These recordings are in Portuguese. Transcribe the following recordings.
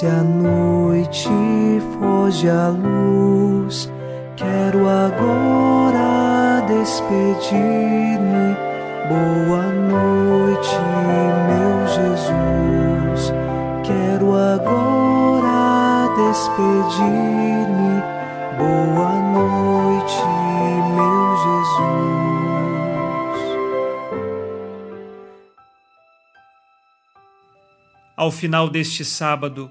Desce a noite, foge a luz. Quero agora despedir-me. Boa noite, meu Jesus. Quero agora despedir-me. Boa noite, meu Jesus. Ao final deste sábado,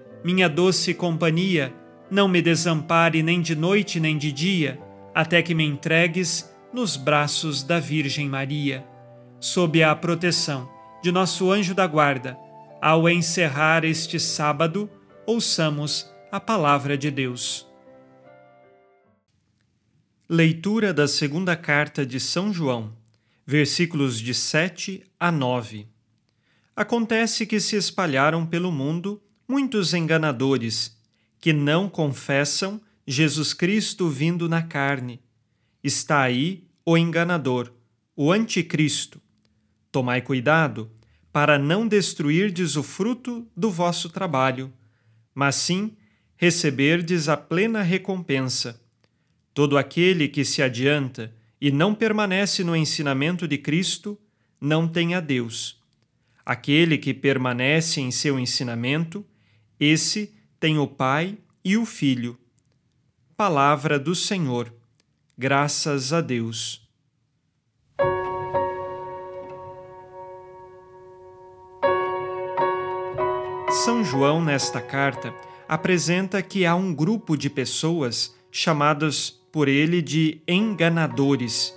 minha doce companhia, não me desampare nem de noite nem de dia, até que me entregues nos braços da Virgem Maria. Sob a proteção de nosso anjo da guarda, ao encerrar este sábado, ouçamos a palavra de Deus. Leitura da segunda carta de São João, versículos de 7 a 9. Acontece que se espalharam pelo mundo muitos enganadores que não confessam Jesus Cristo vindo na carne. Está aí o enganador, o anticristo. Tomai cuidado para não destruirdes o fruto do vosso trabalho, mas sim receberdes a plena recompensa. Todo aquele que se adianta e não permanece no ensinamento de Cristo não tem a Deus. Aquele que permanece em seu ensinamento, esse tem o Pai e o Filho. Palavra do Senhor. Graças a Deus. São João, nesta carta, apresenta que há um grupo de pessoas chamadas por ele de enganadores.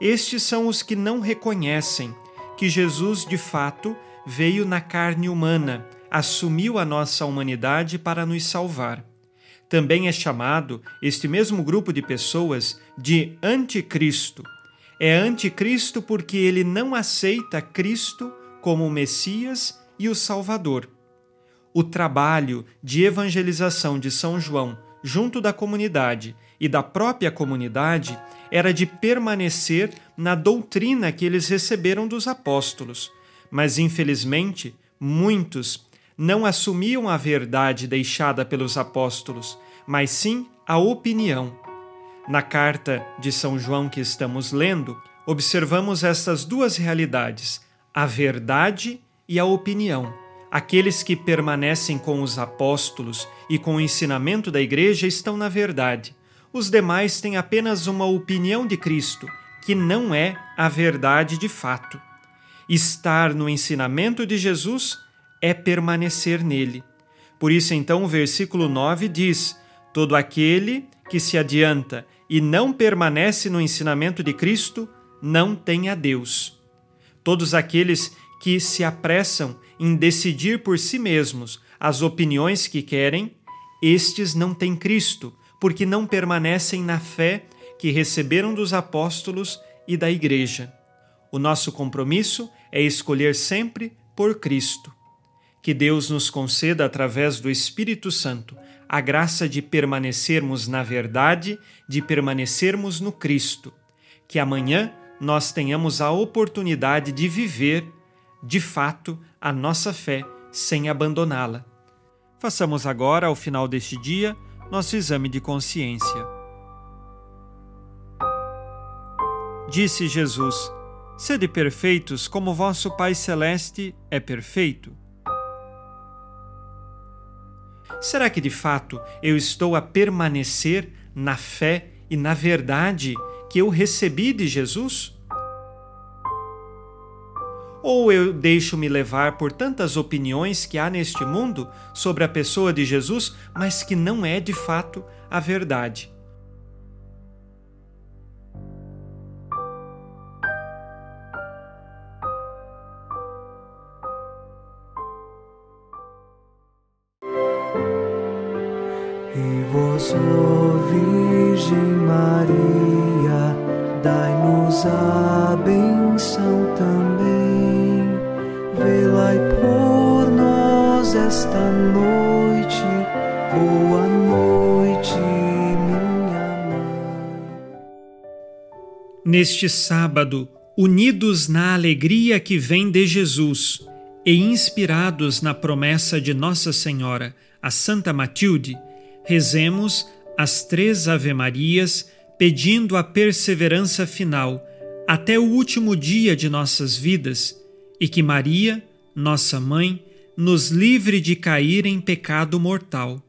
Estes são os que não reconhecem que Jesus de fato veio na carne humana assumiu a nossa humanidade para nos salvar. Também é chamado este mesmo grupo de pessoas de anticristo. É anticristo porque ele não aceita Cristo como o Messias e o Salvador. O trabalho de evangelização de São João junto da comunidade e da própria comunidade era de permanecer na doutrina que eles receberam dos apóstolos. Mas, infelizmente, muitos não assumiam a verdade deixada pelos apóstolos, mas sim a opinião. Na carta de São João que estamos lendo, observamos estas duas realidades, a verdade e a opinião. Aqueles que permanecem com os apóstolos e com o ensinamento da Igreja estão na verdade. Os demais têm apenas uma opinião de Cristo, que não é a verdade de fato. Estar no ensinamento de Jesus é permanecer nele. Por isso, então, o versículo 9 diz: Todo aquele que se adianta e não permanece no ensinamento de Cristo não tem a Deus. Todos aqueles que se apressam em decidir por si mesmos as opiniões que querem, estes não têm Cristo, porque não permanecem na fé que receberam dos apóstolos e da Igreja. O nosso compromisso é escolher sempre por Cristo que Deus nos conceda, através do Espírito Santo, a graça de permanecermos na verdade, de permanecermos no Cristo. Que amanhã nós tenhamos a oportunidade de viver, de fato, a nossa fé sem abandoná-la. Façamos agora, ao final deste dia, nosso exame de consciência. Disse Jesus: Sede perfeitos como vosso Pai Celeste é perfeito. Será que de fato eu estou a permanecer na fé e na verdade que eu recebi de Jesus? Ou eu deixo-me levar por tantas opiniões que há neste mundo sobre a pessoa de Jesus, mas que não é de fato a verdade? Neste sábado, unidos na alegria que vem de Jesus e inspirados na promessa de Nossa Senhora, a Santa Matilde, rezemos as três Ave-Marias pedindo a perseverança final até o último dia de nossas vidas e que Maria, nossa mãe, nos livre de cair em pecado mortal.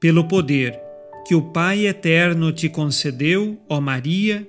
Pelo poder que o Pai eterno te concedeu, ó Maria,